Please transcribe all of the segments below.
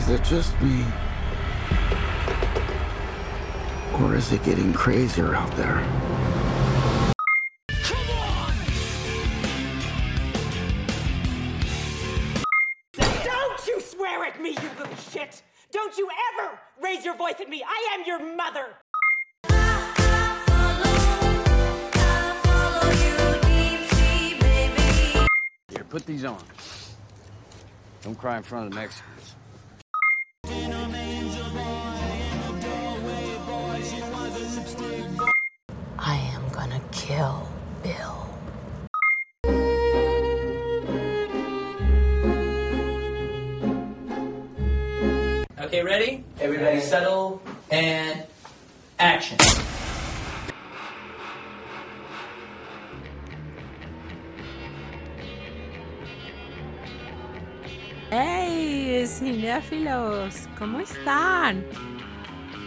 Is it just me? Or is it getting crazier out there? Don't you swear at me, you little shit! Don't you ever raise your voice at me! I am your mother! Here, put these on. Don't cry in front of the Mexicans. Kill Bill. Okay, ready? Everybody settle and action. ¡Hey, cinéfilos! ¿Cómo están?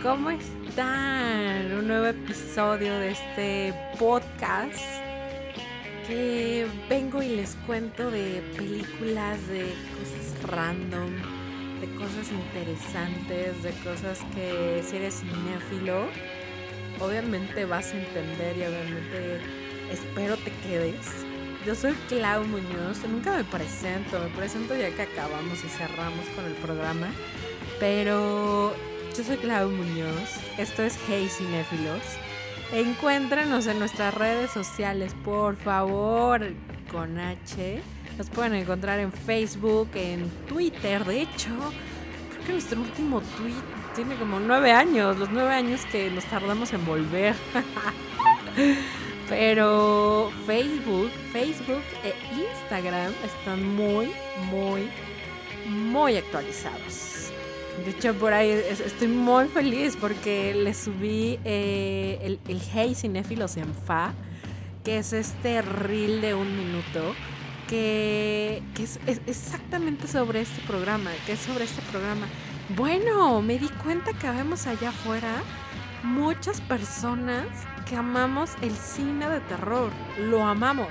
¿Cómo están? Un nuevo episodio de este podcast que vengo y les cuento de películas, de cosas random, de cosas interesantes, de cosas que si eres cinéfilo, obviamente vas a entender y obviamente espero te quedes. Yo soy Clau Muñoz, nunca me presento, me presento ya que acabamos y cerramos con el programa, pero yo soy Clau Muñoz, esto es Hey Cinéfilos. Encuéntranos en nuestras redes sociales, por favor, con H. Nos pueden encontrar en Facebook, en Twitter, de hecho, creo que nuestro último tweet tiene como nueve años, los nueve años que nos tardamos en volver. Pero Facebook, Facebook e Instagram están muy, muy, muy actualizados. De hecho, por ahí es- estoy muy feliz porque le subí eh, el, el Hey Cinéfilos en Fa, que es este reel de un minuto, que, que es, es exactamente sobre este programa, que es sobre este programa. Bueno, me di cuenta que vemos allá afuera muchas personas que amamos el cine de terror, lo amamos.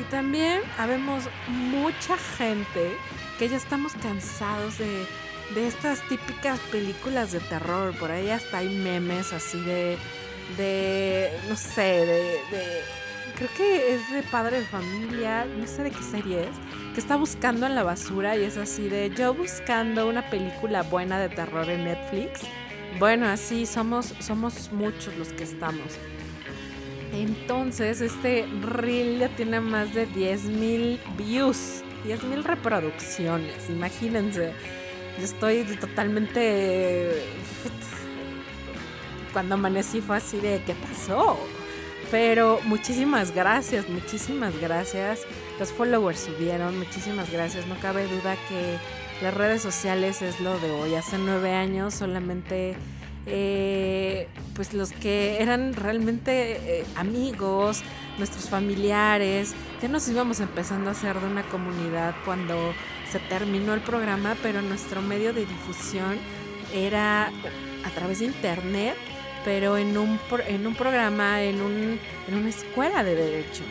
Y también habemos mucha gente que ya estamos cansados de, de estas típicas películas de terror. Por ahí hasta hay memes así de, de no sé, de, de- creo que es de padre de familia, no sé de qué serie es, que está buscando en la basura y es así de yo buscando una película buena de terror en Netflix. Bueno, así somos, somos muchos los que estamos. Entonces, este reel ya tiene más de 10.000 views, 10.000 reproducciones, imagínense. Yo estoy totalmente... Cuando amanecí fue así de, ¿qué pasó? Pero muchísimas gracias, muchísimas gracias. Los followers subieron, muchísimas gracias. No cabe duda que las redes sociales es lo de hoy. Hace nueve años solamente eh, pues los que eran realmente eh, amigos, nuestros familiares, ya nos íbamos empezando a hacer de una comunidad cuando se terminó el programa, pero nuestro medio de difusión era a través de internet, pero en un, en un programa, en, un, en una escuela de derecho.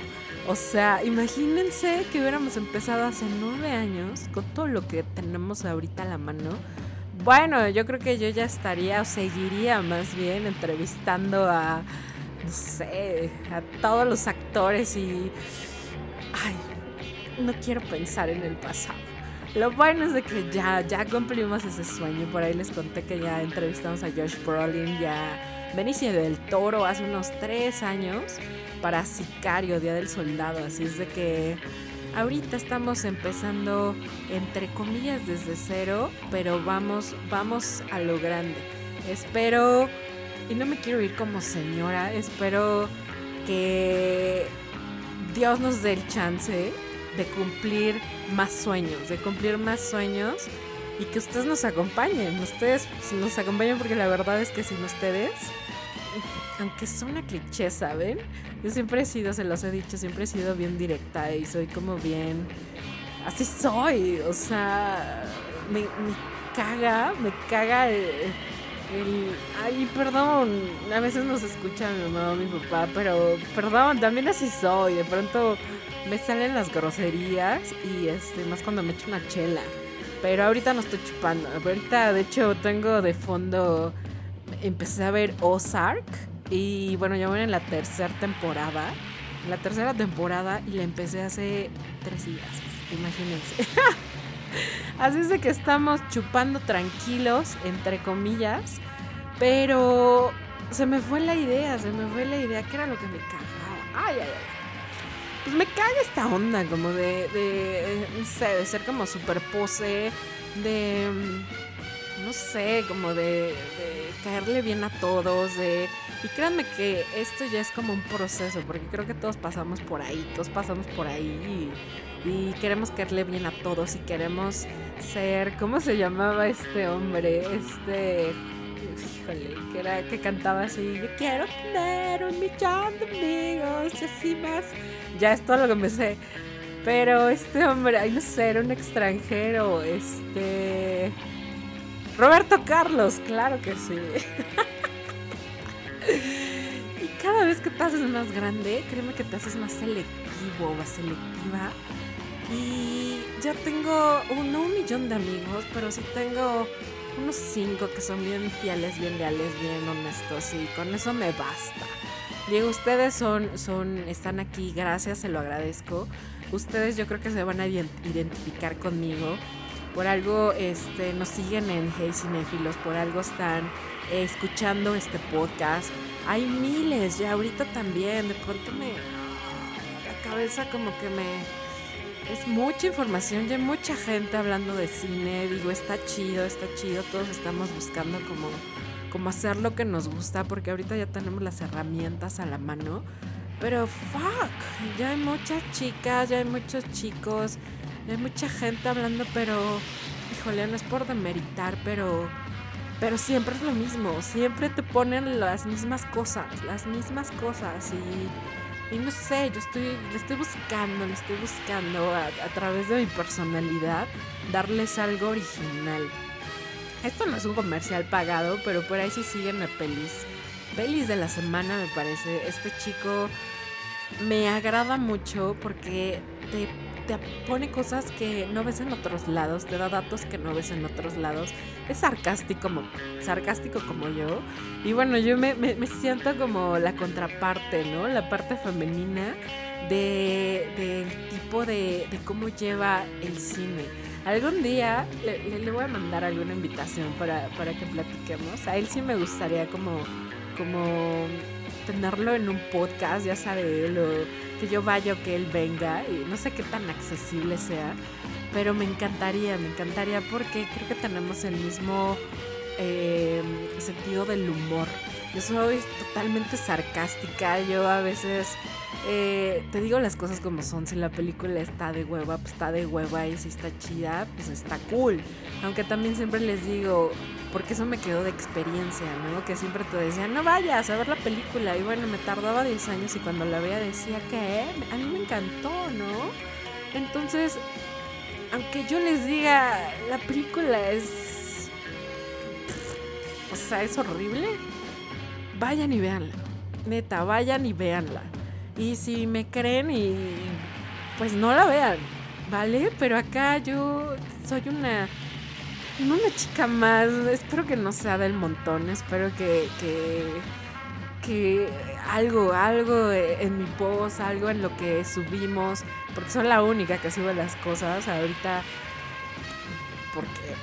O sea, imagínense que hubiéramos empezado hace nueve años con todo lo que tenemos ahorita a la mano. Bueno, yo creo que yo ya estaría o seguiría más bien entrevistando a, no sé, a todos los actores y... Ay, no quiero pensar en el pasado. Lo bueno es de que ya, ya cumplimos ese sueño. Por ahí les conté que ya entrevistamos a Josh Brolin, ya Benicio del Toro hace unos tres años para Sicario, Día del Soldado. Así es de que ahorita estamos empezando, entre comillas, desde cero, pero vamos, vamos a lo grande. Espero, y no me quiero ir como señora, espero que Dios nos dé el chance de cumplir más sueños, de cumplir más sueños y que ustedes nos acompañen. Ustedes nos acompañen porque la verdad es que sin ustedes, aunque suena cliché, ¿saben? Yo siempre he sido, se los he dicho, siempre he sido bien directa y soy como bien... Así soy, o sea, me, caga, me caga el, Ay, perdón, a veces nos escucha mi mamá o mi papá, pero perdón, también así soy, de pronto me salen las groserías y este, más cuando me echo una chela. Pero ahorita no estoy chupando. Ahorita, de hecho, tengo de fondo. Empecé a ver Ozark. Y bueno, ya voy en la tercera temporada. La tercera temporada y la empecé hace tres días. Imagínense. Así es de que estamos chupando tranquilos, entre comillas. Pero se me fue la idea, se me fue la idea que era lo que me cagaba. Ay, ay, ay. Pues me caga esta onda como de, de no sé, de ser como super pose, de, no sé, como de, de caerle bien a todos, de... Y créanme que esto ya es como un proceso, porque creo que todos pasamos por ahí, todos pasamos por ahí y, y queremos caerle bien a todos y queremos ser, ¿cómo se llamaba este hombre? Este híjole, que era que cantaba así, yo quiero tener un millón de amigos y así más. Ya es todo lo que me sé. Pero este hombre, ay no sé, era un extranjero, este Roberto Carlos, claro que sí. y cada vez que te haces más grande, créeme que te haces más selectivo o selectiva. Y ya tengo un, no un millón de amigos, pero sí tengo unos cinco que son bien fieles, bien leales, bien honestos y con eso me basta. Digo, ustedes son, son, están aquí, gracias, se lo agradezco. Ustedes yo creo que se van a identificar conmigo. Por algo este, nos siguen en Hey Cinefilos, por algo están eh, escuchando este podcast. Hay miles, ya ahorita también, de pronto me... La cabeza como que me es mucha información, ya hay mucha gente hablando de cine, digo, está chido, está chido, todos estamos buscando como, como hacer lo que nos gusta, porque ahorita ya tenemos las herramientas a la mano, pero fuck, ya hay muchas chicas, ya hay muchos chicos, ya hay mucha gente hablando, pero, híjole, no es por demeritar, pero... Pero siempre es lo mismo, siempre te ponen las mismas cosas, las mismas cosas y, y no sé, yo estoy, le estoy buscando, le estoy buscando a, a, través de mi personalidad darles algo original. Esto no es un comercial pagado, pero por ahí sí siguen a pelis. Pelis de la semana me parece. Este chico me agrada mucho porque te, te pone cosas que no ves en otros lados, te da datos que no ves en otros lados. Es sarcástico como, sarcástico como yo. Y bueno, yo me, siento como la contraparte, ¿no? La parte femenina de, del tipo de, de, cómo lleva el cine. Algún día le, voy a mandar alguna invitación para, para, que platiquemos. A él sí me gustaría como, como tenerlo en un podcast, ya sabe él, o que yo vaya o que él venga. Y no sé qué tan accesible sea, pero me encantaría, me encantaría porque creo que tenemos el mismo eh, sentido del humor. Yo soy totalmente sarcástica, yo a veces eh, te digo las cosas como son. Si la película está de hueva, pues está de hueva. Y si está chida, pues está cool. Aunque también siempre les digo, porque eso me quedó de experiencia, ¿no? Que siempre te decían, no vayas a ver la película. Y bueno, me tardaba 10 años y cuando la veía decía que a mí me encantó, ¿no? Entonces, aunque yo les diga, la película es. O sea, es horrible. Vayan y véanla. Neta, vayan y véanla. Y si me creen y pues no la vean, ¿vale? Pero acá yo soy una una chica más, espero que no sea del montón, espero que, que, que algo, algo en mi post, algo en lo que subimos, porque soy la única que sube las cosas ahorita, porque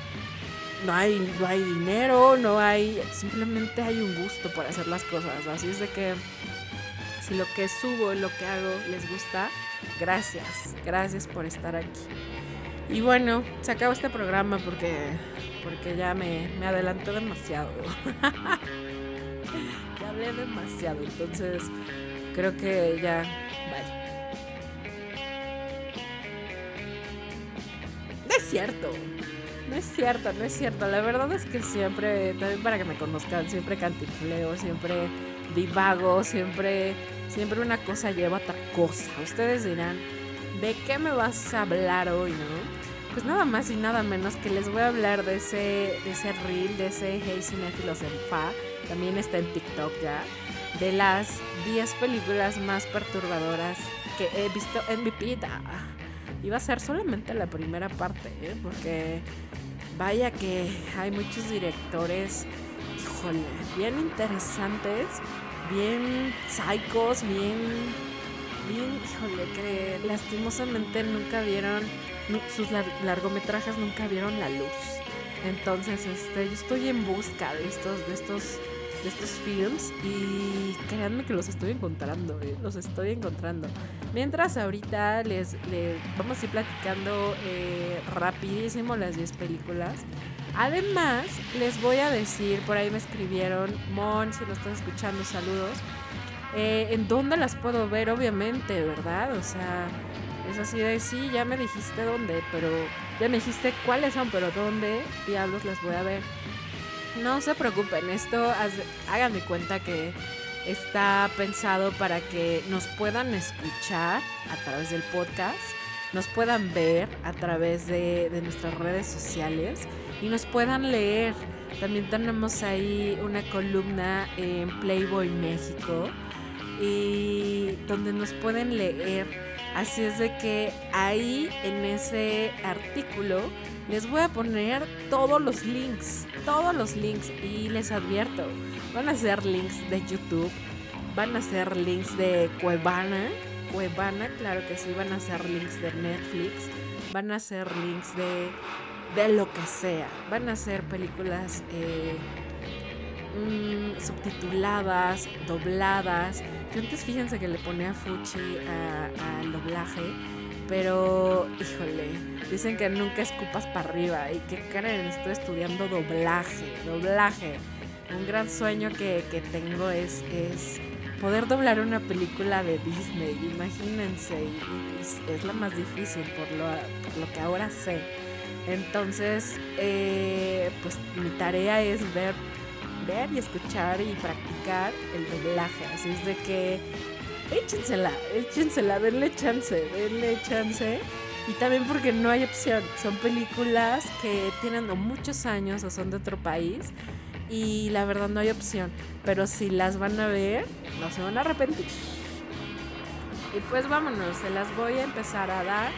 no hay, no hay dinero, no hay, simplemente hay un gusto por hacer las cosas, así es de que si lo que subo, lo que hago les gusta, gracias, gracias por estar aquí. Y bueno, se acabó este programa porque, porque ya me, me adelantó demasiado. ya hablé demasiado, entonces creo que ya, bye. No es cierto. No es cierto, no es cierto. La verdad es que siempre, también para que me conozcan, siempre cantifleo, siempre divago, siempre Siempre una cosa lleva otra cosa. Ustedes dirán, ¿de qué me vas a hablar hoy, no? Pues nada más y nada menos que les voy a hablar de ese, de ese reel, de ese Hey Cinefilos en Fa. También está en TikTok ya. De las 10 películas más perturbadoras que he visto en mi vida. Va a ser solamente la primera parte, ¿eh? porque vaya que hay muchos directores, híjole, bien interesantes, bien psicos, bien, bien, híjole, que lastimosamente nunca vieron, sus largometrajes nunca vieron la luz. Entonces, este, yo estoy en busca de estos, de estos de estos films y créanme que los estoy encontrando, ¿eh? los estoy encontrando. Mientras ahorita les, vamos a ir platicando eh, rapidísimo las 10 películas. Además, les voy a decir, por ahí me escribieron, Mon, si lo estás escuchando, saludos. Eh, ¿En dónde las puedo ver? Obviamente, ¿verdad? O sea, es así de sí, ya me dijiste dónde, pero ya me dijiste cuáles son, pero dónde diablos las voy a ver. No se preocupen, esto háganme cuenta que está pensado para que nos puedan escuchar a través del podcast, nos puedan ver a través de, nuestras redes sociales y nos puedan leer. También tenemos ahí una columna en Playboy México y donde nos pueden leer. Así es de que ahí en ese artículo les voy a poner todos los links, todos los links y les advierto, van a ser links de YouTube, van a ser links de Cuevana, Cuevana, claro que sí, van a ser links de Netflix, van a ser links de, de lo que sea, van a ser películas eh, mm, subtituladas, dobladas. Antes fíjense que le ponía Fuchi al doblaje pero, híjole, dicen que nunca escupas para arriba. ¿Y que? Estoy estudiando doblaje, doblaje. Un gran sueño que, tengo es, es poder doblar una película de Disney. Imagínense, y, es la más difícil por lo, por lo que ahora sé. Entonces, eh, pues mi tarea es ver, ver y escuchar y practicar el doblaje. Así es de que échensela, échensela, denle chance, denle chance. Y también porque no hay opción. Son películas que tienen muchos años o son de otro país. Y la verdad no hay opción. Pero si las van a ver, no se van a arrepentir. Y pues vámonos, se las voy a empezar a dar.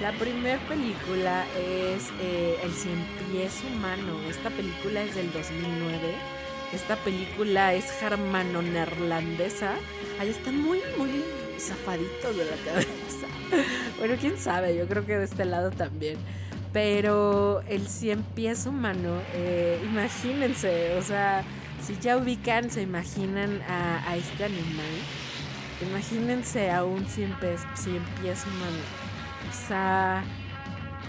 La primera película es eh, El Cien Pies Humano. Esta película es del 2009 esta película es germano-neerlandesa. Ahí está muy, muy zafadito de la cabeza. bueno, quién sabe, yo creo que de este lado también. Pero el cien pies humano, eh, imagínense, o sea, si ya ubican, se imaginan a, este animal, imagínense a un cien pies, cien pies humano. O sea,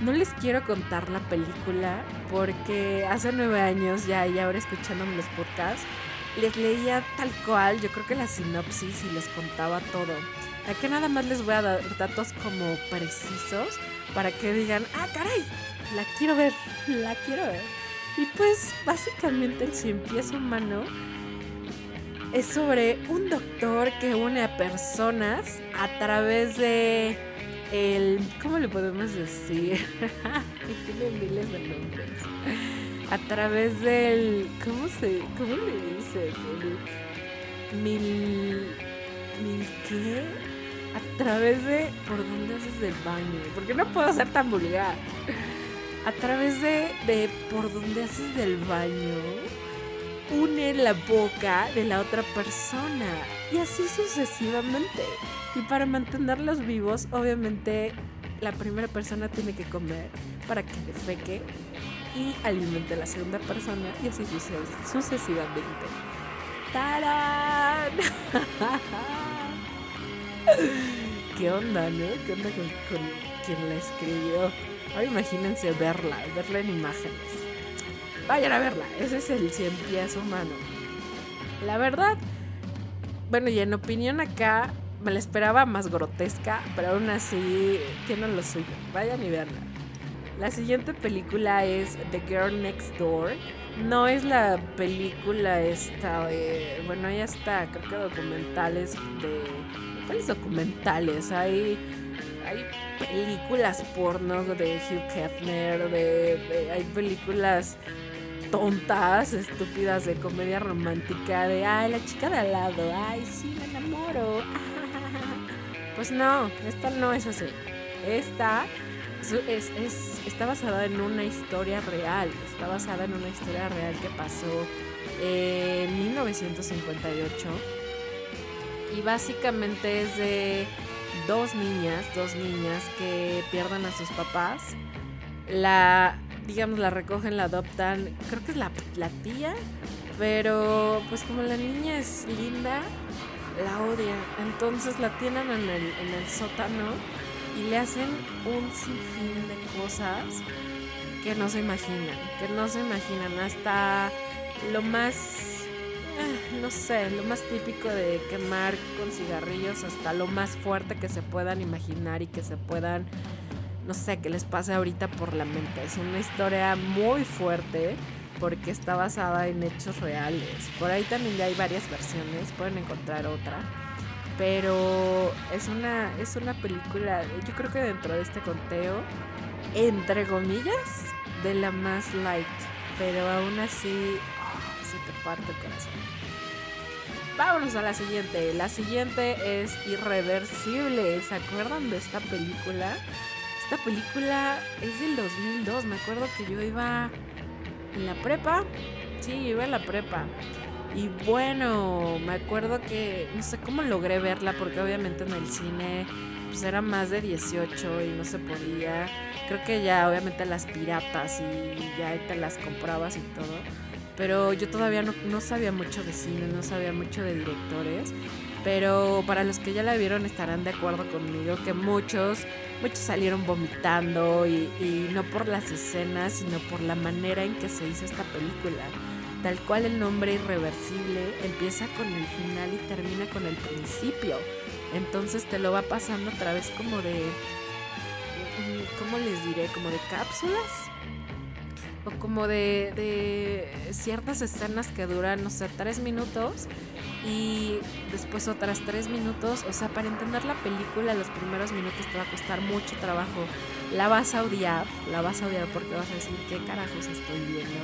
no les quiero contar la película porque hace nueve años ya y ahora escuchándome los podcasts, les leía tal cual, yo creo que la sinopsis y les contaba todo. Aquí nada más les voy a dar datos como precisos para que digan, ah, caray, la quiero ver, la quiero ver. Y pues básicamente el cien pies humano es sobre un doctor que une a personas a través de el, ¿cómo le podemos decir? Tiene miles de nombres. A través del, ¿cómo se, cómo le dice? Mil, mil qué? A través de, ¿por dónde haces el baño? Porque no puedo ser tan vulgar. A través de, de por dónde haces del baño, une la boca de la otra persona. Y así sucesivamente. Y para mantenerlos vivos, obviamente la primera persona tiene que comer para que defeque y alimente a la segunda persona y así sucesivamente. ¡Tarán! ¿Qué onda, no? ¿Qué onda con, quien la escribió? Ahora imagínense verla, verla en imágenes. Vayan a verla, ese es el cien pies humano. La verdad, bueno, y en opinión acá, me la esperaba más grotesca, pero aún así tiene lo suyo. Vayan y verla. La siguiente película es The Girl Next Door. No es la película esta de. Bueno, ya está, creo que documentales de. ¿Cuáles documentales? Hay. Hay películas porno de Hugh Hefner, de, hay películas tontas, estúpidas de comedia romántica, de ay, la chica de al lado, ay, sí, me enamoro. Pues no, esta no es así. esta es, es- está basada en una historia real. Está basada en una historia real que pasó en 1958. Y básicamente es de dos niñas, dos niñas que pierden a sus papás. La, digamos, la recogen, la adoptan. Creo que es la, la tía. Pero pues como la niña es linda, la odia. Entonces la tienen en el, en el sótano y le hacen un sinfín de cosas que no se imaginan. Que no se imaginan. Hasta lo más, ah, no sé, lo más típico de quemar con cigarrillos hasta lo más fuerte que se puedan imaginar y que se puedan, no sé, que les pase ahorita por la mente. Es una historia muy fuerte porque está basada en hechos reales. Por ahí también ya hay varias versiones, pueden encontrar otra. Pero es una, es una película, yo creo que dentro de este conteo, entre comillas, de la más light. Pero aún así, ah, se te parte el corazón. Vámonos a la siguiente. La siguiente es Irreversible. ¿Se acuerdan de esta película? Esta película es del 2002. Me acuerdo que yo iba en la prepa. Sí, iba en la prepa. Y bueno, me acuerdo que no sé cómo logré verla porque obviamente en el cine pues era más de 18 y no se podía. Creo que ya obviamente las piratas y ya te las comprabas y todo. Pero yo todavía no, no sabía mucho de cine, no sabía mucho de directores. Pero para los que ya la vieron estarán de acuerdo conmigo que muchos, muchos salieron vomitando y, no por las escenas, sino por la manera en que se hizo esta película. Tal cual el nombre irreversible empieza con el final y termina con el principio. Entonces te lo va pasando a través como de... ¿Cómo les diré? Como de cápsulas. O como de, de ciertas escenas que duran, no sé, tres minutos. Y después otras tres minutos. O sea, para entender la película, los primeros minutos te va a costar mucho trabajo. La vas a odiar, la vas a odiar porque vas a decir qué carajos estoy viendo.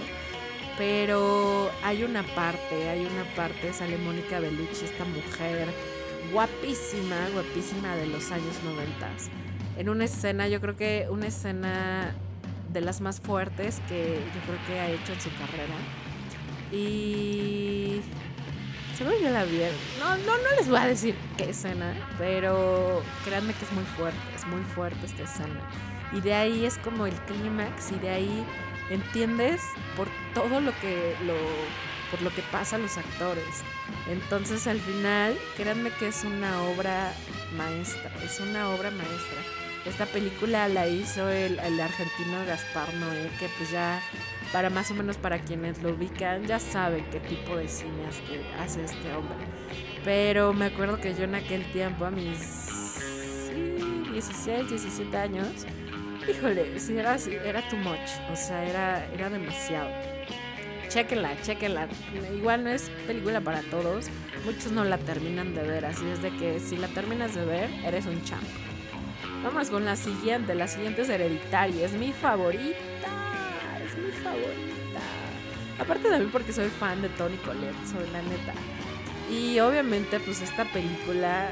Pero hay una parte, hay una parte, sale Mónica Bellucci, esta mujer guapísima, guapísima de los años noventas. En una escena, yo creo que una escena de las más fuertes que yo creo que ha hecho en su carrera. Y seguro ya la vieron. No, no, no les voy a decir qué escena, pero créanme que es muy fuerte, es muy fuerte esta escena. Y de ahí es como el clímax y de ahí entiendes por todo lo que lo por lo que pasa a los actores. Entonces al final, créanme que es una obra maestra, es una obra maestra. Esta película la hizo el, el argentino Gaspar Noé, que pues ya para más o menos para quienes lo ubican ya saben qué tipo de cine hace, este hombre. Pero me acuerdo que yo en aquel tiempo, a mis sí, 16, 17 años, híjole, sí era, era too much, o sea, era, era demasiado. Chequenla, chequenla. Igual no es película para todos. Muchos no la terminan de ver, así es de que si la terminas de ver, eres un champ. Vamos con la siguiente. La siguiente es Hereditaria. Es mi favorita. Es mi favorita. Aparte de mí porque soy fan de Tony Collette, soy la neta. Y obviamente pues esta película...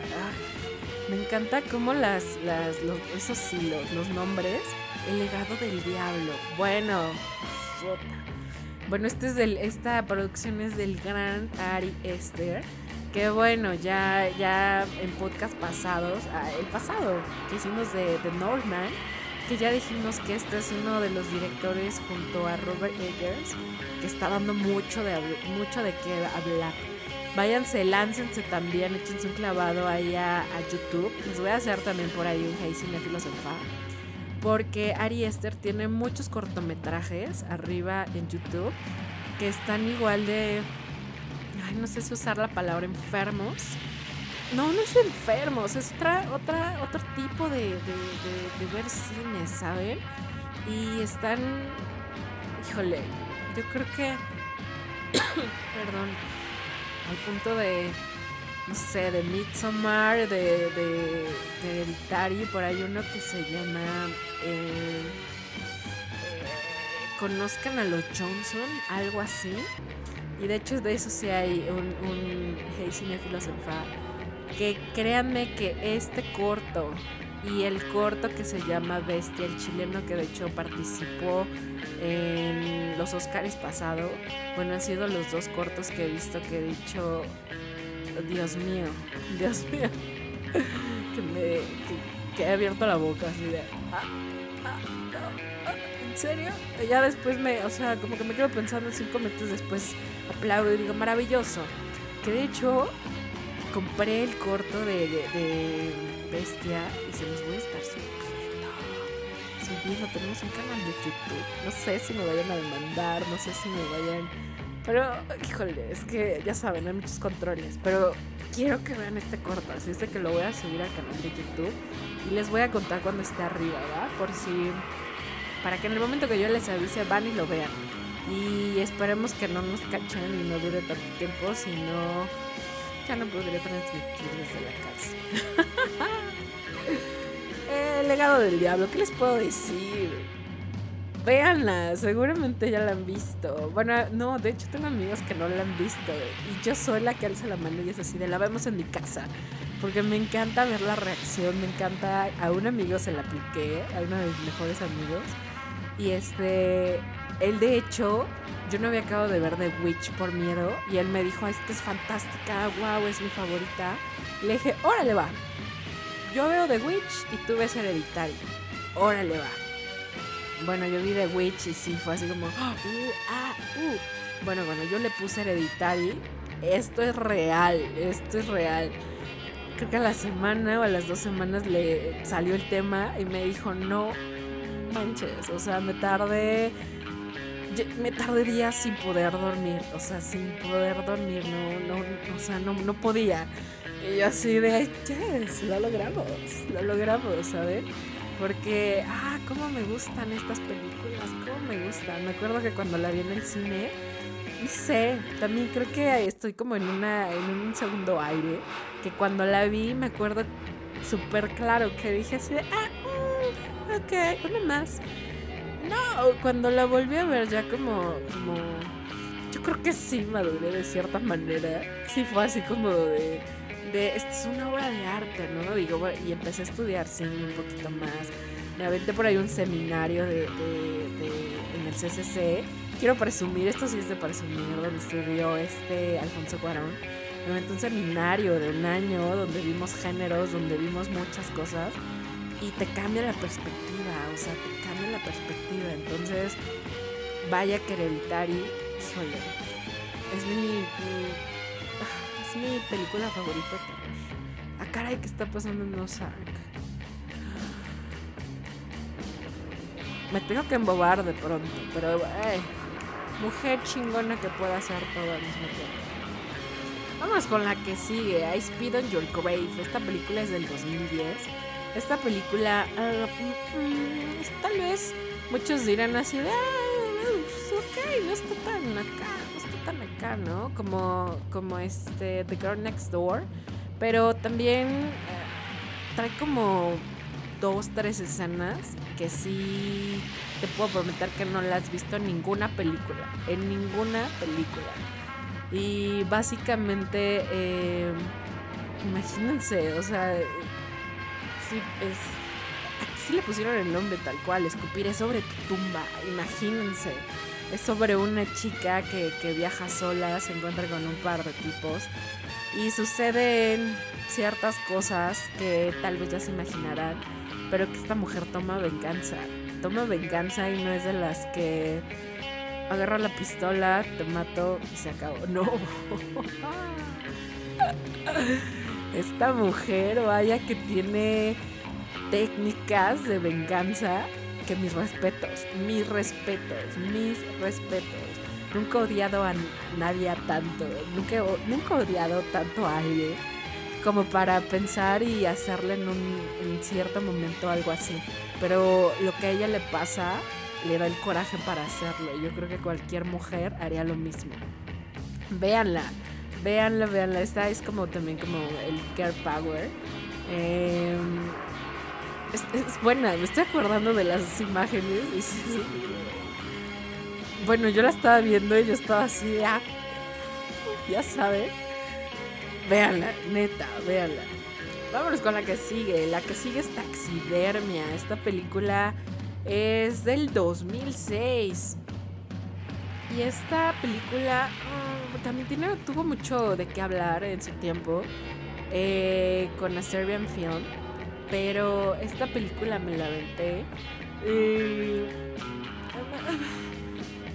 me encanta cómo las, las los- esos hilos, los nombres. El legado del diablo. Bueno. Bueno, este es del, esta producción es del gran Ari Esther. Que bueno, ya, ya en podcast pasados, ah, el pasado que hicimos de The Northman, que ya dijimos que este es uno de los directores junto a Robert Eggers, que está dando mucho de, mucho de qué hablar. Váyanse, láncense también, échense un clavado ahí a, YouTube. Les voy a hacer también por ahí un Hey Cinefilos en porque Ari Esther tiene muchos cortometrajes arriba en YouTube que están igual de, ay, no sé si usar la palabra enfermos. No, no es enfermos, es otra, otra, otro tipo de, de, ver cine, ¿saben? Y están, híjole, yo creo que, perdón, al punto de, no sé, de Midsommar, de, de, de Hereditary, por ahí uno que se llama eh, eh, Conozcan a los Johnson, algo así. Y de hecho de eso sí hay un, un Hey Cinefilos en Fa. Que créanme que este corto y el corto que se llama Bestia, el chileno que de hecho participó en los Oscars pasado. Bueno, han sido los dos cortos que he visto que he dicho, Dios mío, Dios mío, que me que, he abierto la boca así de, ah, ah, no, ah, ¿en serio? Ya después me, o sea, como que me quedo pensando cinco minutos después aplaudo y digo, maravilloso. Que de hecho compré el corto de, de, Bestia y se los voy a estar subiendo. Subiendo, tenemos un canal de YouTube. No sé si me vayan a demandar, no sé si me vayan. Pero, híjole, es que ya saben, hay muchos controles. Pero quiero que vean este corto, así es de que lo voy a subir al canal de YouTube. Y les voy a contar cuando esté arriba, ¿verdad? Por si. Para que en el momento que yo les avise van y lo vean. Y esperemos que no nos cachen y no dure tanto tiempo, sino ya no podría transmitir desde la casa. El legado del diablo, ¿qué les puedo decir? Véanla, seguramente ya la han visto. Bueno, no, de hecho tengo amigos que no la han visto. Y yo soy la que alza la mano y es así, de la vemos en mi casa. Porque me encanta ver la reacción, me encanta. A un amigo se la apliqué, a uno de mis mejores amigos. Y este, él de hecho, yo no había acabado de ver The Witch por miedo. Y él me dijo, esta es fantástica, wow, es mi favorita. Le dije, órale va. Yo veo The Witch y tú ves Hereditary. Órale va. Bueno, yo vi The Witch y sí, fue así como, "Ah, uh, ah, uh". Bueno, cuando yo le puse Hereditary, esto es real, esto es real. Creo que a la semana o a las dos semanas le salió el tema y me dijo, no manches, o sea, me tardé, me tardé días sin poder dormir, o sea, sin poder dormir, no, no, o sea, no, no podía. Y yo así de, yes, lo logramos, lo logramos, ¿sabes? Porque, ah, cómo me gustan estas películas, cómo me gustan. Me acuerdo que cuando la vi en el cine, no sé, también creo que estoy como en, una, en un segundo aire, que cuando la vi me acuerdo súper claro que dije así de, ah, ok, una más. No, cuando la volví a ver ya como, como, yo creo que sí maduré de cierta manera. Sí fue así como de, de, es una obra de arte, ¿no? Digo, y empecé a estudiar cine un poquito más. Me aventé por ahí un seminario de, de- de- en el CCC. Quiero presumir, esto sí es de presumir, donde estudió este Alfonso Cuarón. Me aventé un seminario de un año donde vimos géneros, donde vimos muchas cosas y te cambia la perspectiva, o sea, te cambia la perspectiva. Entonces, vaya que Hereditary, híjole, es mi, ah, es mi película favorita de terror. Ah, caray, ¿qué está pasando en Ozark? Me tengo que embobar de pronto, pero eh, mujer chingona que pueda hacer todo al mismo tiempo. Vamos con la que sigue, I Speed on Your Grave. Esta película es del 2010. Esta película, ah, mm, mm, tal vez muchos dirán así de, ah, pues, ok, no está tan acá, no está tan acá, ¿no? Como, como este The Girl Next Door. Pero también eh, trae como dos, tres escenas que sí te puedo prometer que no las has visto en ninguna película. En ninguna película. Y básicamente, eh, imagínense, o sea, sí, es, aquí sí le pusieron el nombre tal cual, escupir es sobre tu tumba, imagínense. Es sobre una chica que, que viaja sola, se encuentra con un par de tipos y suceden ciertas cosas que tal vez ya se imaginarán, pero que esta mujer toma venganza. Toma venganza y no es de las que agarra la pistola, te mato y se acabó. No. Esta mujer, vaya que tiene técnicas de venganza que mis respetos, mis respetos, mis respetos. Nunca he odiado a nadie tanto, nunca, nunca he odiado tanto a alguien como para pensar y hacerle en un en cierto momento algo así. Pero lo que a ella le pasa le da el coraje para hacerlo. Yo creo que cualquier mujer haría lo mismo. Véanla, véanla, véanla. Esta es como también como el Care Power. Eh, es, buena, me estoy acordando de las imágenes. Bueno, yo la estaba viendo y yo estaba así de, ah, ya saben. Véanla, neta, véanla. Vámonos con la que sigue. La que sigue es Taxidermia. Esta película es del 2006. Y esta película mm, también tuvo mucho de qué hablar en su tiempo eh, con la Serbian Film. Pero esta película me la aventé. y,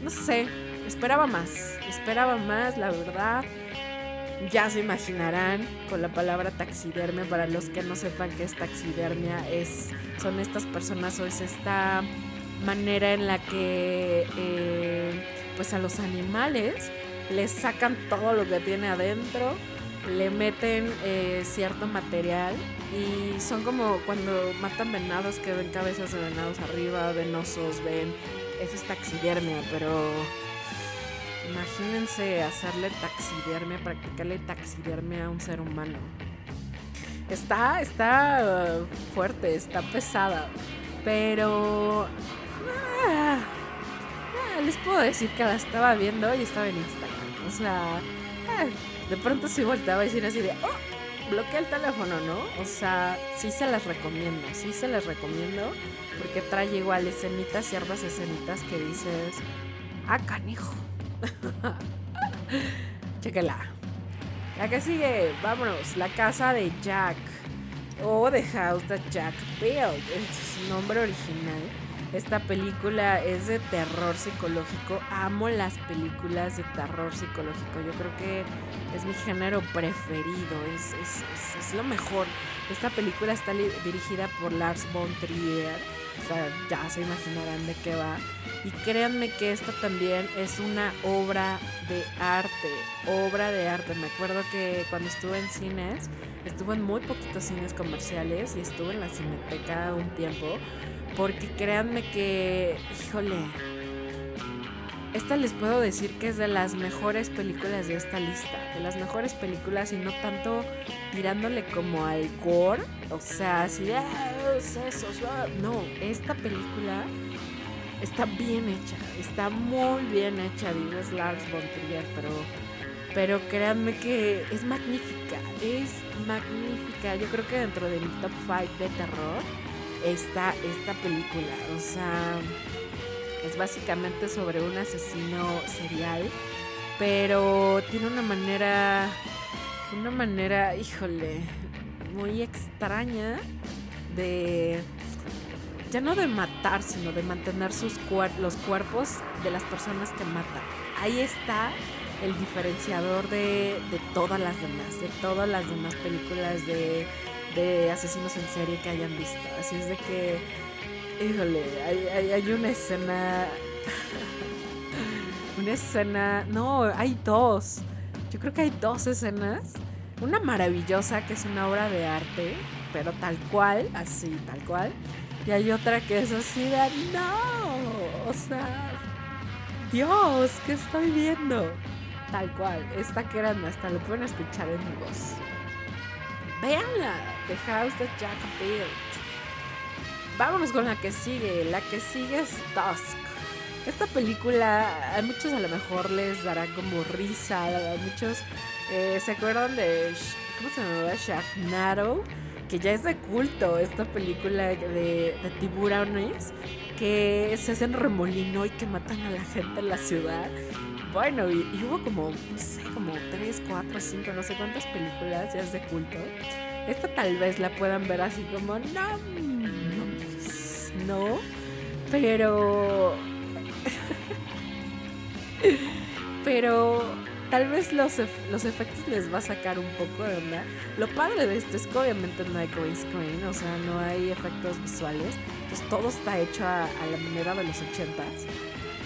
no sé, esperaba más. Esperaba más, la verdad. Ya se imaginarán con la palabra taxidermia. Para los que no sepan qué es taxidermia, es, son estas personas o es esta manera en la que eh, pues a los animales les sacan todo lo que tiene adentro, le meten eh, cierto material y son como cuando matan venados que ven cabezas de venados arriba, venosos, ven, eso es taxidermia, pero imagínense hacerle taxidermia, practicarle taxidermia a un ser humano. Está, está uh, fuerte, está pesada, pero ah, ah, les puedo decir que la estaba viendo y estaba en Instagram. O sea, ah, de pronto sí volteaba a decir así de, oh, bloquea el teléfono, ¿no? O sea, sí se las recomiendo, sí se las recomiendo, porque trae igual escenitas, ciertas escenitas que dices, ah, canijo. Chequela. La que sigue, vámonos, la casa de Jack. O The House That Jack Built. Es su nombre original. Esta película es de terror psicológico. Amo las películas de terror psicológico. Yo creo que es mi género preferido. Es, es, es, lo mejor. Esta película está dirigida por Lars von Trier. O sea, ya se imaginarán de qué va. Y créanme que esta también es una obra de arte. Obra de arte. Me acuerdo que cuando estuve en cines, estuve en muy poquitos cines comerciales y estuve en la cineteca un tiempo. Porque créanme que, híjole, esta les puedo decir que es de las mejores películas de esta lista. De las mejores películas y no tanto tirándole como al gore. O sea, así de "Ah, sesos, ah". No, esta película está bien hecha. Está muy bien hecha. Digo, es Lars von Trier, pero, pero créanme que es magnífica. Es magnífica. Yo creo que dentro de mi top 5 de terror está esta película. O sea, es básicamente sobre un asesino serial, pero tiene una manera, una manera, híjole, muy extraña de, ya no de matar, sino de mantener sus cuer- los cuerpos de las personas que matan. Ahí está el diferenciador de, de todas las demás, de todas las demás películas de, de asesinos en serie que hayan visto. Así es de que Híjole, hay, hay, una escena. una escena. No, hay dos. Yo creo que hay dos escenas. Una maravillosa que es una obra de arte, pero tal cual, así, tal cual. Y hay otra que es así de. ¡No! O sea. Dios, ¿qué estoy viendo? Tal cual. Esta que eran hasta lo pueden escuchar en mi voz. Véanla. The House that Jack Built. Vámonos con la que sigue. La que sigue es Dusk. Esta película a muchos a lo mejor les dará como risa. A muchos eh, se acuerdan de. ¿Cómo se llamaba? Sharknado. Que ya es de culto esta película de, de tiburones que se hacen remolino y que matan a la gente en la ciudad. Bueno, y, y hubo como, no sé, como 3, 4, 5, no sé cuántas películas ya es de culto. Esta tal vez la puedan ver así como, no, no, no, pero... pero tal vez los, ef- los efectos les va a sacar un poco de onda. Lo padre de esto es que obviamente no hay green screen, o sea, no hay efectos visuales. Pues todo está hecho a, la manera de los ochentas.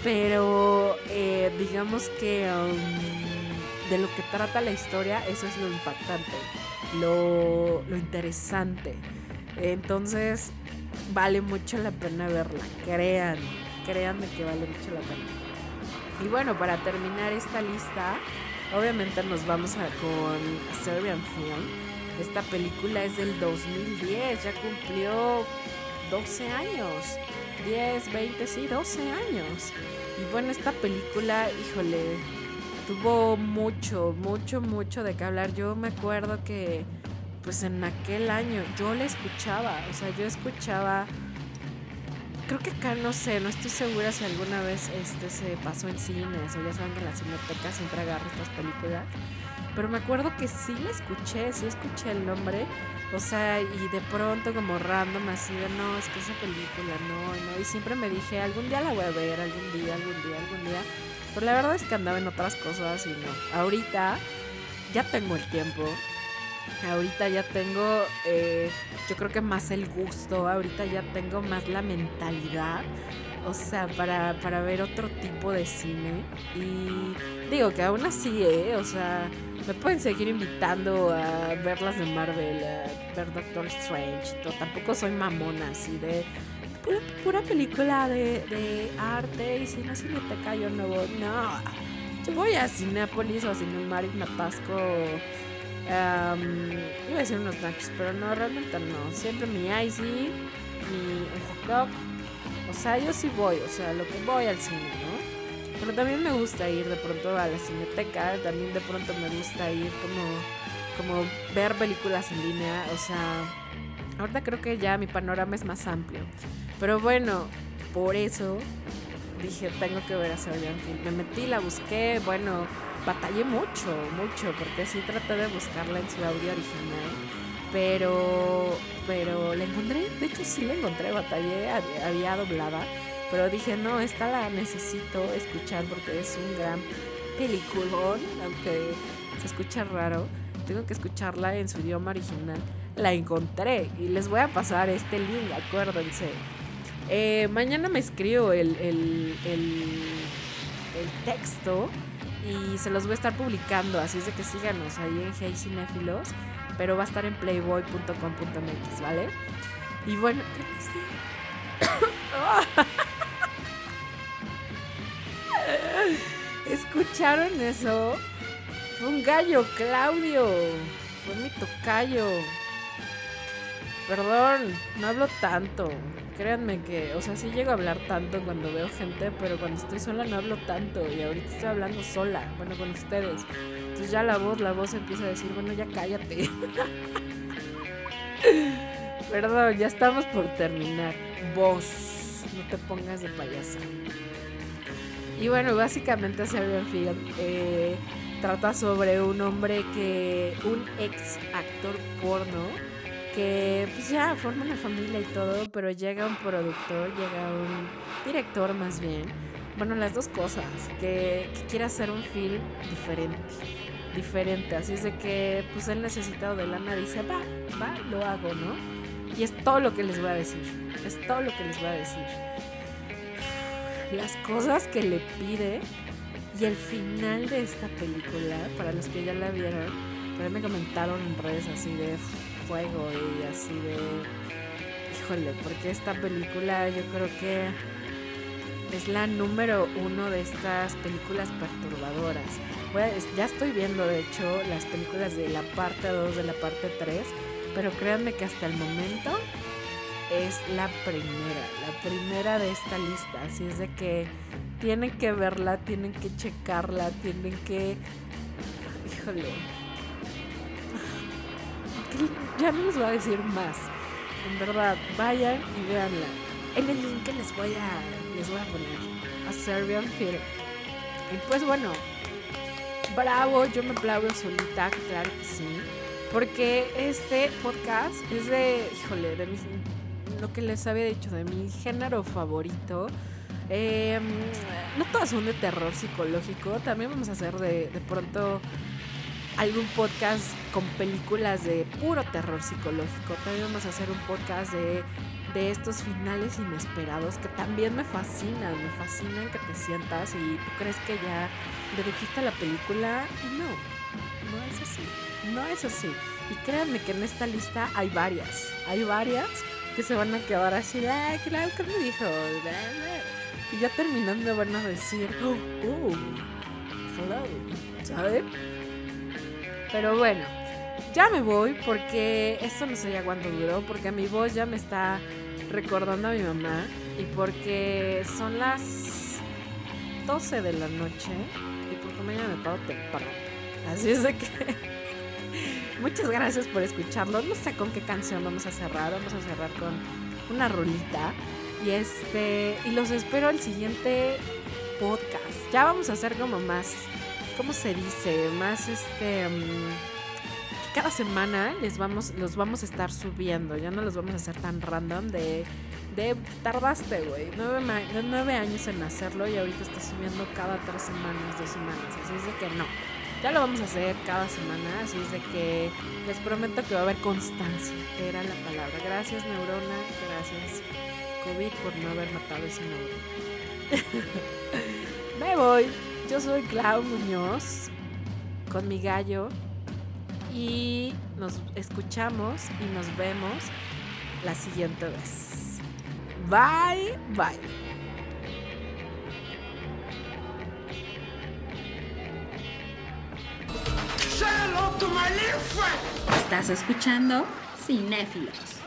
Pero eh, digamos que um, de lo que trata la historia, eso es lo impactante, lo, lo interesante. Entonces, vale mucho la pena verla, crean, créanme que vale mucho la pena. Y bueno, para terminar esta lista, obviamente nos vamos a con Serbian Film. Esta película es del 2010, ya cumplió 12 años. 10, 20, sí, 12 años. Y bueno, esta película, híjole, tuvo mucho, mucho, mucho de qué hablar. Yo me acuerdo que pues en aquel año yo la escuchaba, o sea, yo escuchaba creo que acá no sé, no estoy segura si alguna vez este se pasó en cines o ya saben que en la cineteca siempre agarro estas películas. Pero me acuerdo que sí la escuché, sí escuché el nombre. O sea, y de pronto como random así de no, es que esa película, no, no. Y siempre me dije, algún día la voy a ver, algún día, algún día, algún día. Pero la verdad es que andaba en otras cosas y no. Ahorita ya tengo el tiempo. Ahorita ya tengo, eh, yo creo que más el gusto, ahorita ya tengo más la mentalidad, o sea, para, para ver otro tipo de cine. Y digo que aún así, ¿eh? O sea, me pueden seguir invitando a ver las de Marvel, a ver Doctor Strange. Tampoco soy mamona así de pura, película de, de arte y si no cineteca yo no voy. No, yo voy a Cinépolis o a Cinemar y me atasco Um, iba a decir unos nachos, pero no, realmente no. Siempre mi icy, mi hot dog. O sea, yo sí voy, o sea, lo que voy al cine, ¿no? Pero también me gusta ir de pronto a la cineteca, también de pronto me gusta ir como, como ver películas en línea, o sea, ahorita creo que ya mi panorama es más amplio. Pero bueno, por eso dije, tengo que ver a Serbian Film. Me metí, la busqué, bueno, batallé mucho, mucho, porque sí traté de buscarla en su audio original, pero, pero la encontré, de hecho sí la encontré, batallé, había doblada, pero dije, no, esta la necesito escuchar porque es un gran peliculón, aunque se escucha raro, tengo que escucharla en su idioma original. La encontré y les voy a pasar este link, acuérdense. Eh, mañana me escribo el, el, el, el texto y se los voy a estar publicando, así es de que síganos ahí en Hey Cinéfilos, pero va a estar en playboy.com.mx, ¿vale? Y bueno, ¿qué ¿Escucharon eso? Fue un gallo, Claudio. Fue mi tocayo. Perdón, no hablo tanto. Créanme que, o sea, sí llego a hablar tanto cuando veo gente, pero cuando estoy sola no hablo tanto. Y ahorita estoy hablando sola, bueno, con ustedes. Entonces ya la voz, la voz empieza a decir, bueno, ya cállate. Perdón, ya estamos por terminar. Voz, no te pongas de payasa. Y bueno, básicamente Serbian Film eh, trata sobre un hombre que, un ex actor porno, que pues ya forma una familia y todo, pero llega un productor, llega un director más bien, bueno, las dos cosas, que, quiere hacer un film diferente, diferente, así es de que pues él necesitado de lana dice, va, va, lo hago, ¿no? Y es todo lo que les voy a decir, es todo lo que les voy a decir. Las cosas que le pide y el final de esta película, para los que ya la vieron, pero me comentaron en redes así de fuego y así de... Híjole, porque esta película yo creo que es la número uno de estas películas perturbadoras. ya estoy viendo, de hecho, las películas de la parte 2, de la parte 3, pero créanme que hasta el momento es la primera, la primera de esta lista. Así es de que tienen que verla, tienen que checarla, tienen que... Híjole, ya no les voy a decir más. En verdad, vayan y véanla. En el link que les voy a, les voy a poner a Serbian Film. Y pues bueno, bravo, yo me aplaudo solita, claro que sí. Porque este podcast es de, híjole, de mi, lo que les había dicho, de mi género favorito. Em, no todas son de terror psicológico, también vamos a hacer de, de pronto algún podcast con películas de puro terror psicológico. También vamos a hacer un podcast de, de estos finales inesperados que también me fascinan. Me fascinan que te sientas y tú crees que ya dirigiste la película y no, no es así. No es así. Y créanme que en esta lista hay varias. Hay varias que se van a quedar así ay, claro que me dijo. Y ya terminando van a decir, oh, oh, hello, ¿sabes? Pero bueno, ya me voy porque esto no sé ya cuánto duró, porque mi voz ya me está recordando a mi mamá y porque son las 12 de la noche y porque mañana me paro temprano. Así es de que... Muchas gracias por escucharlo. No sé con qué canción vamos a cerrar. Vamos a cerrar con una rolita. Y este. Y los espero el siguiente podcast. Ya vamos a hacer como más ¿cómo se dice? Más este... Mm, cada semana les vamos, los vamos a estar subiendo, ya no los vamos a hacer tan random de... de tardaste, güey, nueve, nueve años en hacerlo y ahorita está subiendo cada tres semanas, dos semanas, así es de que no. Ya lo vamos a hacer cada semana, así es de que les prometo que va a haber constancia, era la palabra. Gracias neurona, gracias COVID por no haber matado ese neurona. Me voy. Yo soy Clau Muñoz con mi gallo y nos escuchamos y nos vemos la siguiente vez. Bye, bye. Estás escuchando Cinéfilos.